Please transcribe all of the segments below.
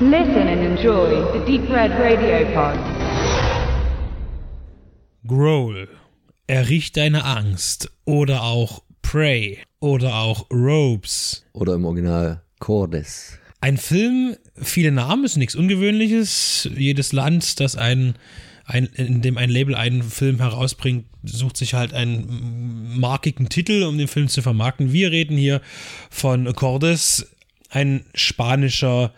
Listen and enjoy the Deep Red Radio Pod. Growl. Er riecht deine Angst. Oder auch Prey. Oder auch Robes. Oder im Original Cordes. Ein Film, viele Namen, ist nichts Ungewöhnliches. Jedes Land, das ein, ein, in dem ein Label einen Film herausbringt, sucht sich halt einen markigen Titel, um den Film zu vermarkten. Wir reden hier von Cordes, ein spanischer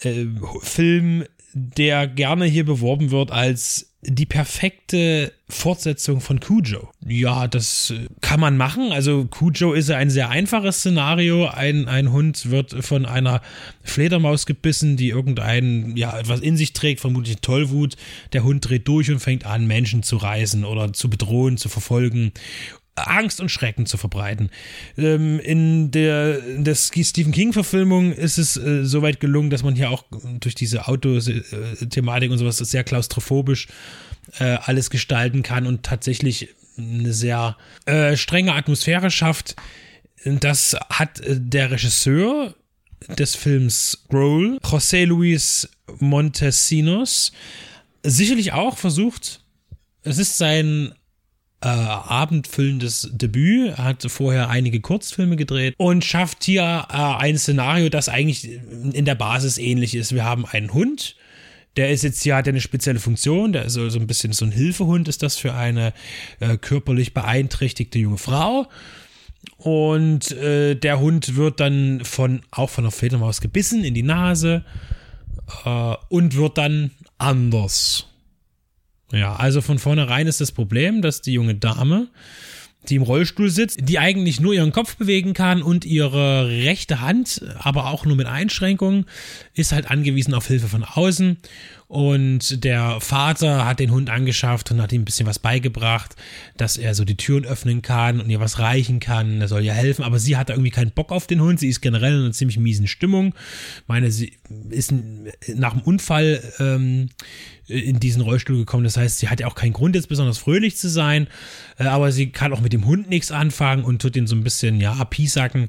äh, Film, der gerne hier beworben wird als die perfekte Fortsetzung von Cujo. Ja, das äh, kann man machen. Also Cujo ist ein sehr einfaches Szenario. Ein, ein Hund wird von einer Fledermaus gebissen, die irgendein, ja, etwas in sich trägt, vermutlich Tollwut. Der Hund dreht durch und fängt an, Menschen zu reißen oder zu bedrohen, zu verfolgen. Angst und Schrecken zu verbreiten. Ähm, in der, in der Stephen King-Verfilmung ist es äh, soweit gelungen, dass man hier auch durch diese Auto-Thematik und sowas sehr klaustrophobisch äh, alles gestalten kann und tatsächlich eine sehr äh, strenge Atmosphäre schafft. Das hat äh, der Regisseur des Films Growl, José Luis Montesinos, sicherlich auch versucht. Es ist sein äh, abendfüllendes Debüt, hat vorher einige Kurzfilme gedreht und schafft hier äh, ein Szenario, das eigentlich in der Basis ähnlich ist. Wir haben einen Hund, der ist jetzt ja, hat eine spezielle Funktion, der ist so, so ein bisschen so ein Hilfehund, ist das für eine äh, körperlich beeinträchtigte junge Frau. Und äh, der Hund wird dann von, auch von der Fledermaus gebissen in die Nase äh, und wird dann anders. Ja, also von vornherein ist das Problem, dass die junge Dame, die im Rollstuhl sitzt, die eigentlich nur ihren Kopf bewegen kann und ihre rechte Hand, aber auch nur mit Einschränkungen, ist halt angewiesen auf Hilfe von außen. Und der Vater hat den Hund angeschafft und hat ihm ein bisschen was beigebracht, dass er so die Türen öffnen kann und ihr was reichen kann. Er soll ihr helfen, aber sie hat da irgendwie keinen Bock auf den Hund. Sie ist generell in einer ziemlich miesen Stimmung. Meine, sie ist nach dem Unfall ähm, in diesen Rollstuhl gekommen. Das heißt, sie hat ja auch keinen Grund, jetzt besonders fröhlich zu sein, äh, aber sie kann auch mit dem Hund nichts anfangen und tut ihn so ein bisschen, ja, piesacken.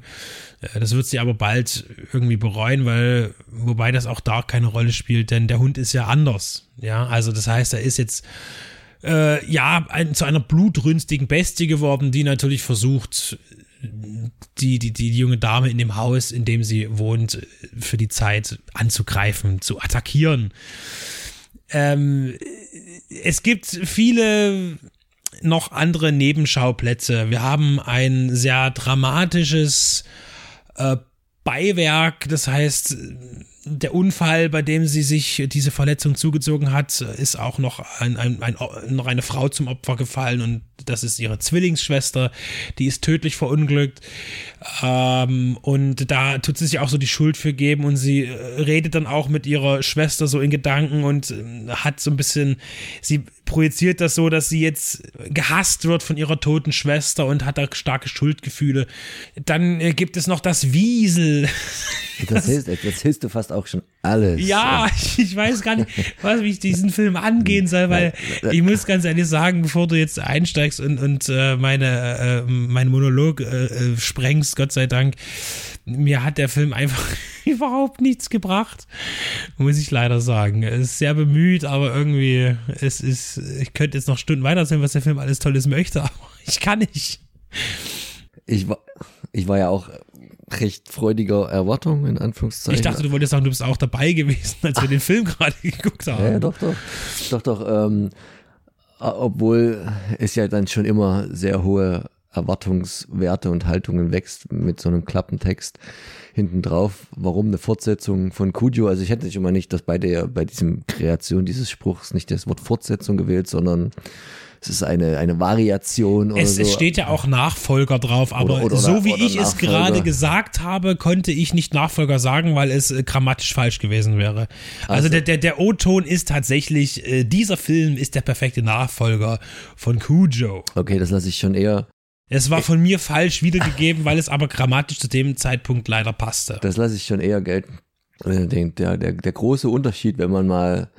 Äh, das wird sie aber bald irgendwie bereuen, weil, wobei das auch da keine Rolle spielt, denn der Hund ist ja anders. Ja, also das heißt, er ist jetzt äh, ja ein, zu einer blutrünstigen Bestie geworden, die natürlich versucht, die, die, die junge Dame in dem Haus, in dem sie wohnt, für die Zeit anzugreifen, zu attackieren. Ähm, es gibt viele noch andere Nebenschauplätze. Wir haben ein sehr dramatisches äh, Beiwerk, das heißt, der Unfall, bei dem sie sich diese Verletzung zugezogen hat, ist auch noch, ein, ein, ein, noch eine Frau zum Opfer gefallen und das ist ihre Zwillingsschwester, die ist tödlich verunglückt. Ähm, und da tut sie sich auch so die Schuld für geben und sie äh, redet dann auch mit ihrer Schwester so in Gedanken und äh, hat so ein bisschen, sie projiziert das so, dass sie jetzt gehasst wird von ihrer toten Schwester und hat da starke Schuldgefühle. Dann äh, gibt es noch das Wiesel. Das, hilft, das hilfst du fast auch schon alles. Ja, ich weiß gar nicht, was mich diesen Film angehen soll, weil ich muss ganz ehrlich sagen, bevor du jetzt einsteigst und, und äh, meine, äh, meinen Monolog äh, äh, sprengst, Gott sei Dank, mir hat der Film einfach überhaupt nichts gebracht, muss ich leider sagen. Er ist sehr bemüht, aber irgendwie, es ist, ich könnte jetzt noch Stunden weiter erzählen, was der Film alles Tolles möchte, aber ich kann nicht. Ich war, ich war ja auch recht freudiger Erwartung, in Anführungszeichen. Ich dachte, du wolltest sagen, du bist auch dabei gewesen, als wir den Film gerade geguckt haben. Ja, doch, doch. Doch, doch. Ähm, obwohl es ja dann schon immer sehr hohe Erwartungswerte und Haltungen wächst mit so einem Klappentext hinten drauf. Warum eine Fortsetzung von Cujo? Also ich hätte nicht immer nicht, dass bei der, bei diesem Kreation dieses Spruchs nicht das Wort Fortsetzung gewählt, sondern es ist eine, eine Variation oder es, so. Es steht ja auch Nachfolger drauf, aber oder, oder, so wie ich es gerade gesagt habe, konnte ich nicht Nachfolger sagen, weil es äh, grammatisch falsch gewesen wäre. Also, also der, der, der O-Ton ist tatsächlich, äh, dieser Film ist der perfekte Nachfolger von Cujo. Okay, das lasse ich schon eher es war von mir falsch wiedergegeben, weil es aber grammatisch zu dem Zeitpunkt leider passte. Das lasse ich schon eher gelten. Äh, der, der, der große Unterschied, wenn man mal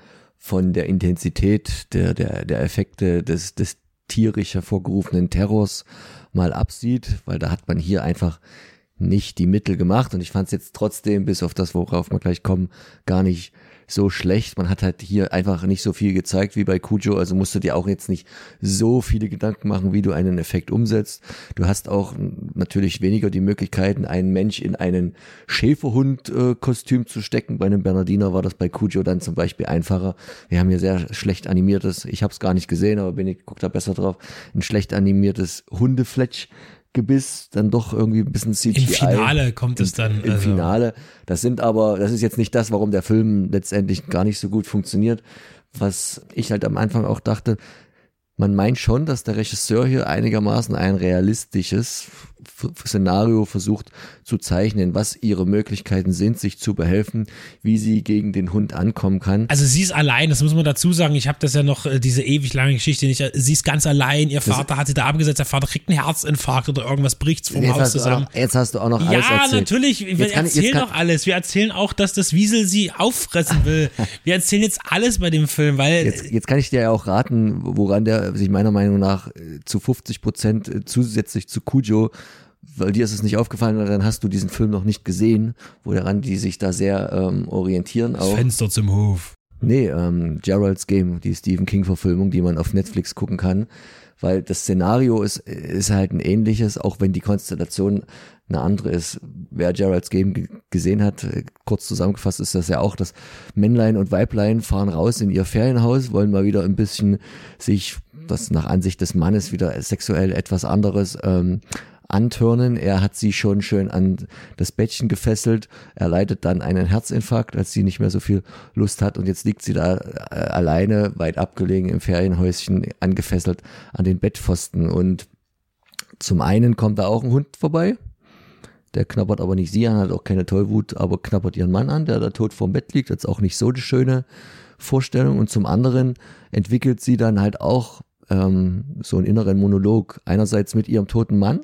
von der Intensität der, der, der Effekte des, des tierisch hervorgerufenen Terrors mal absieht, weil da hat man hier einfach nicht die Mittel gemacht. Und ich fand es jetzt trotzdem, bis auf das, worauf wir gleich kommen, gar nicht so schlecht. Man hat halt hier einfach nicht so viel gezeigt wie bei Cujo, also musst du dir auch jetzt nicht so viele Gedanken machen, wie du einen Effekt umsetzt. Du hast auch natürlich weniger die Möglichkeiten, einen Mensch in einen Schäferhund-Kostüm zu stecken. Bei einem Bernardiner war das bei Cujo dann zum Beispiel einfacher. Wir haben hier sehr schlecht animiertes, ich habe es gar nicht gesehen, aber bin ich guck da besser drauf, ein schlecht animiertes Hundefletsch Gebiss dann doch irgendwie ein bisschen CGI. Im Finale kommt es dann. Im, also. Finale. Das sind aber, das ist jetzt nicht das, warum der Film letztendlich gar nicht so gut funktioniert. Was ich halt am Anfang auch dachte, man meint schon, dass der Regisseur hier einigermaßen ein realistisches Szenario versucht zu zeichnen, was ihre Möglichkeiten sind, sich zu behelfen, wie sie gegen den Hund ankommen kann. Also sie ist allein, das muss man dazu sagen. Ich habe das ja noch, äh, diese ewig lange Geschichte nicht. Sie ist ganz allein, ihr Vater hat sie da abgesetzt, der Vater kriegt einen Herzinfarkt oder irgendwas bricht vom jetzt Haus zusammen. Noch, jetzt hast du auch noch alles ja, erzählt. Ja, natürlich, wir kann, erzählen noch alles. Wir erzählen auch, dass das Wiesel sie auffressen will. wir erzählen jetzt alles bei dem Film, weil... Jetzt, jetzt kann ich dir ja auch raten, woran der sich meiner Meinung nach äh, zu 50 Prozent äh, zusätzlich zu Cujo weil dir ist es nicht aufgefallen, dann hast du diesen Film noch nicht gesehen, wo daran die sich da sehr ähm, orientieren. Das Fenster zum Hof. Nee, ähm, Gerald's Game, die Stephen King-Verfilmung, die man auf Netflix gucken kann. Weil das Szenario ist, ist halt ein ähnliches, auch wenn die Konstellation eine andere ist. Wer Gerald's Game gesehen hat, äh, kurz zusammengefasst ist das ja auch, dass Männlein und Weiblein fahren raus in ihr Ferienhaus, wollen mal wieder ein bisschen sich, das nach Ansicht des Mannes wieder sexuell etwas anderes ähm, antörnen. Er hat sie schon schön an das Bettchen gefesselt. Er leidet dann einen Herzinfarkt, als sie nicht mehr so viel Lust hat. Und jetzt liegt sie da äh, alleine, weit abgelegen im Ferienhäuschen, angefesselt an den Bettpfosten. Und zum einen kommt da auch ein Hund vorbei. Der knabbert aber nicht sie an, hat auch keine Tollwut, aber knabbert ihren Mann an, der da tot vorm Bett liegt. Das ist auch nicht so eine schöne Vorstellung. Und zum anderen entwickelt sie dann halt auch ähm, so einen inneren Monolog. Einerseits mit ihrem toten Mann,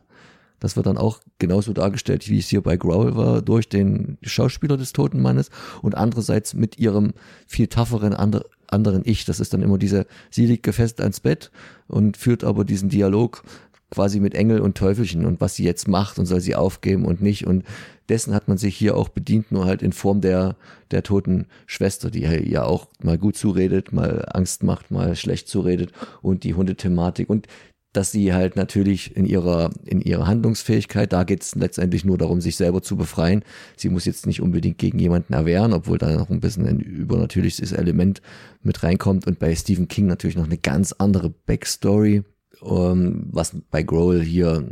das wird dann auch genauso dargestellt, wie es hier bei Growl war, durch den Schauspieler des toten Mannes und andererseits mit ihrem viel tougheren andre, anderen Ich. Das ist dann immer diese, sie liegt gefesselt ans Bett und führt aber diesen Dialog quasi mit Engel und Teufelchen und was sie jetzt macht und soll sie aufgeben und nicht und dessen hat man sich hier auch bedient, nur halt in Form der, der toten Schwester, die ja auch mal gut zuredet, mal Angst macht, mal schlecht zuredet und die Hundethematik und dass sie halt natürlich in ihrer, in ihrer Handlungsfähigkeit, da geht es letztendlich nur darum, sich selber zu befreien. Sie muss jetzt nicht unbedingt gegen jemanden erwehren, obwohl da noch ein bisschen ein übernatürliches Element mit reinkommt und bei Stephen King natürlich noch eine ganz andere Backstory, ähm, was bei Grohl hier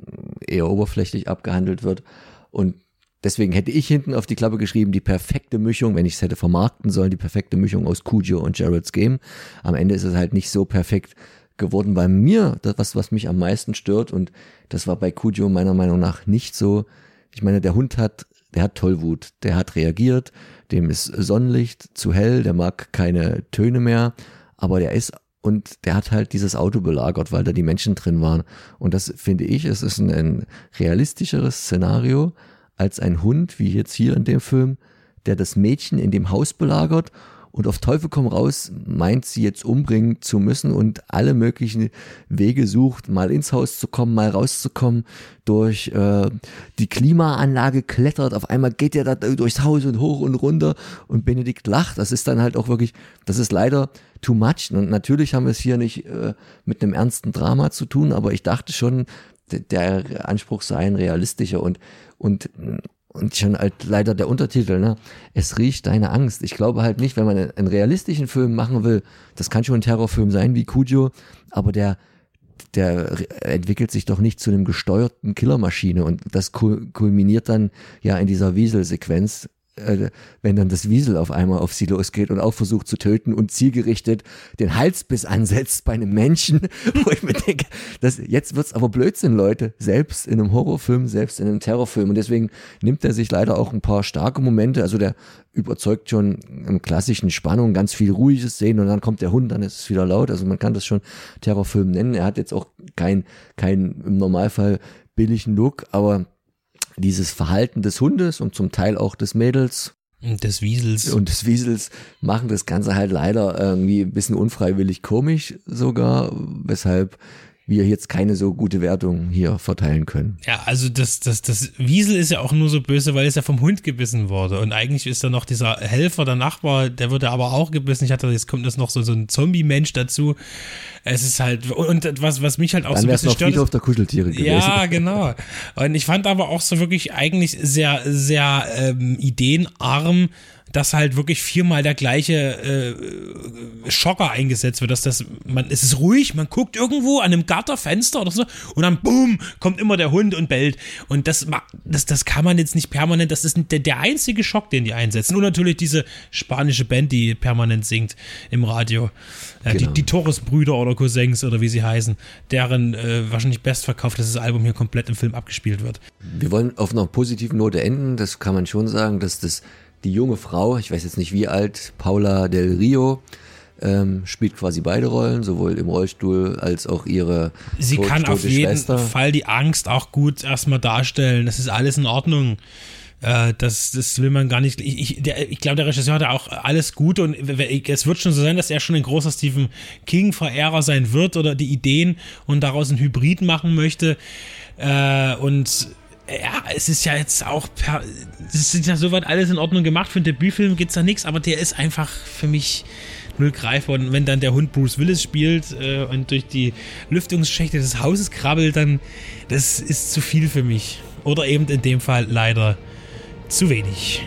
eher oberflächlich abgehandelt wird. Und Deswegen hätte ich hinten auf die Klappe geschrieben, die perfekte Mischung, wenn ich es hätte vermarkten sollen, die perfekte Mischung aus Cujo und Gerald's Game. Am Ende ist es halt nicht so perfekt, geworden bei mir, das, was, was mich am meisten stört. Und das war bei Cujo meiner Meinung nach nicht so. Ich meine, der Hund hat, der hat Tollwut, der hat reagiert, dem ist Sonnenlicht zu hell, der mag keine Töne mehr, aber der ist und der hat halt dieses Auto belagert, weil da die Menschen drin waren. Und das finde ich, es ist ein, ein realistischeres Szenario als ein Hund, wie jetzt hier in dem Film, der das Mädchen in dem Haus belagert und auf Teufel komm raus meint sie jetzt umbringen zu müssen und alle möglichen Wege sucht, mal ins Haus zu kommen, mal rauszukommen, durch äh, die Klimaanlage klettert, auf einmal geht er da durchs Haus und hoch und runter. Und Benedikt lacht. Das ist dann halt auch wirklich, das ist leider too much. Und natürlich haben wir es hier nicht äh, mit einem ernsten Drama zu tun, aber ich dachte schon, der Anspruch sei ein realistischer. Und und und schon halt leider der Untertitel, ne? Es riecht deine Angst. Ich glaube halt nicht, wenn man einen realistischen Film machen will, das kann schon ein Terrorfilm sein wie Cujo, aber der der entwickelt sich doch nicht zu einem gesteuerten Killermaschine und das kulminiert dann ja in dieser Wieselsequenz, äh, wenn dann das Wiesel auf einmal auf sie losgeht und auch versucht zu töten und zielgerichtet den Halsbiss ansetzt bei einem Menschen, wo ich mir denke, das, jetzt wird's aber Blödsinn, Leute, selbst in einem Horrorfilm, selbst in einem Terrorfilm. Und deswegen nimmt er sich leider auch ein paar starke Momente, also der überzeugt schon im klassischen Spannung, ganz viel ruhiges Sehen und dann kommt der Hund, dann ist es wieder laut, also man kann das schon Terrorfilm nennen, er hat jetzt auch kein, kein im Normalfall billigen Look, aber dieses Verhalten des Hundes und zum Teil auch des Mädels und des Wiesels. Und des Wiesels machen das Ganze halt leider irgendwie ein bisschen unfreiwillig komisch sogar, weshalb wir jetzt keine so gute Wertung hier verteilen können. Ja, also das, das, das Wiesel ist ja auch nur so böse, weil es ja vom Hund gebissen wurde. Und eigentlich ist da noch dieser Helfer, der Nachbar, der wurde aber auch gebissen. Ich hatte, jetzt kommt das noch so, so ein Zombie-Mensch dazu. Es ist halt, und was, was mich halt auch Dann so ein bisschen noch stört. Friedhof der Kuscheltiere gewesen. Ja, genau. Und ich fand aber auch so wirklich eigentlich sehr, sehr ähm, ideenarm, dass halt wirklich viermal der gleiche äh, Schocker eingesetzt wird, dass das, man, es ist ruhig, man guckt irgendwo an einem Gatterfenster oder so und dann boom, kommt immer der Hund und bellt. Und das, das, das kann man jetzt nicht permanent, das ist der, der einzige Schock, den die einsetzen. Und natürlich diese spanische Band, die permanent singt im Radio. Äh, Genau. Die, die Torres-Brüder oder Cousins oder wie sie heißen, deren äh, wahrscheinlich bestverkauftes Album hier komplett im Film abgespielt wird. Wir wollen auf einer positiven Note enden. Das kann man schon sagen, dass das die junge Frau, ich weiß jetzt nicht wie alt, Paula del Rio, ähm, spielt quasi beide Rollen, sowohl im Rollstuhl als auch ihre Sie tot- kann auf jeden Schwester. Fall die Angst auch gut erstmal darstellen. Das ist alles in Ordnung. Äh, das, das will man gar nicht. Ich, ich, ich glaube, der Regisseur hat auch alles gut und es wird schon so sein, dass er schon ein großer Stephen King-Verehrer sein wird oder die Ideen und daraus einen Hybrid machen möchte. Äh, und ja, es ist ja jetzt auch per. Es ist ja soweit alles in Ordnung gemacht. Für einen Debütfilm gibt's da nichts, aber der ist einfach für mich null greifbar. Und wenn dann der Hund Bruce Willis spielt äh, und durch die Lüftungsschächte des Hauses krabbelt, dann das ist zu viel für mich. Oder eben in dem Fall leider zu wenig.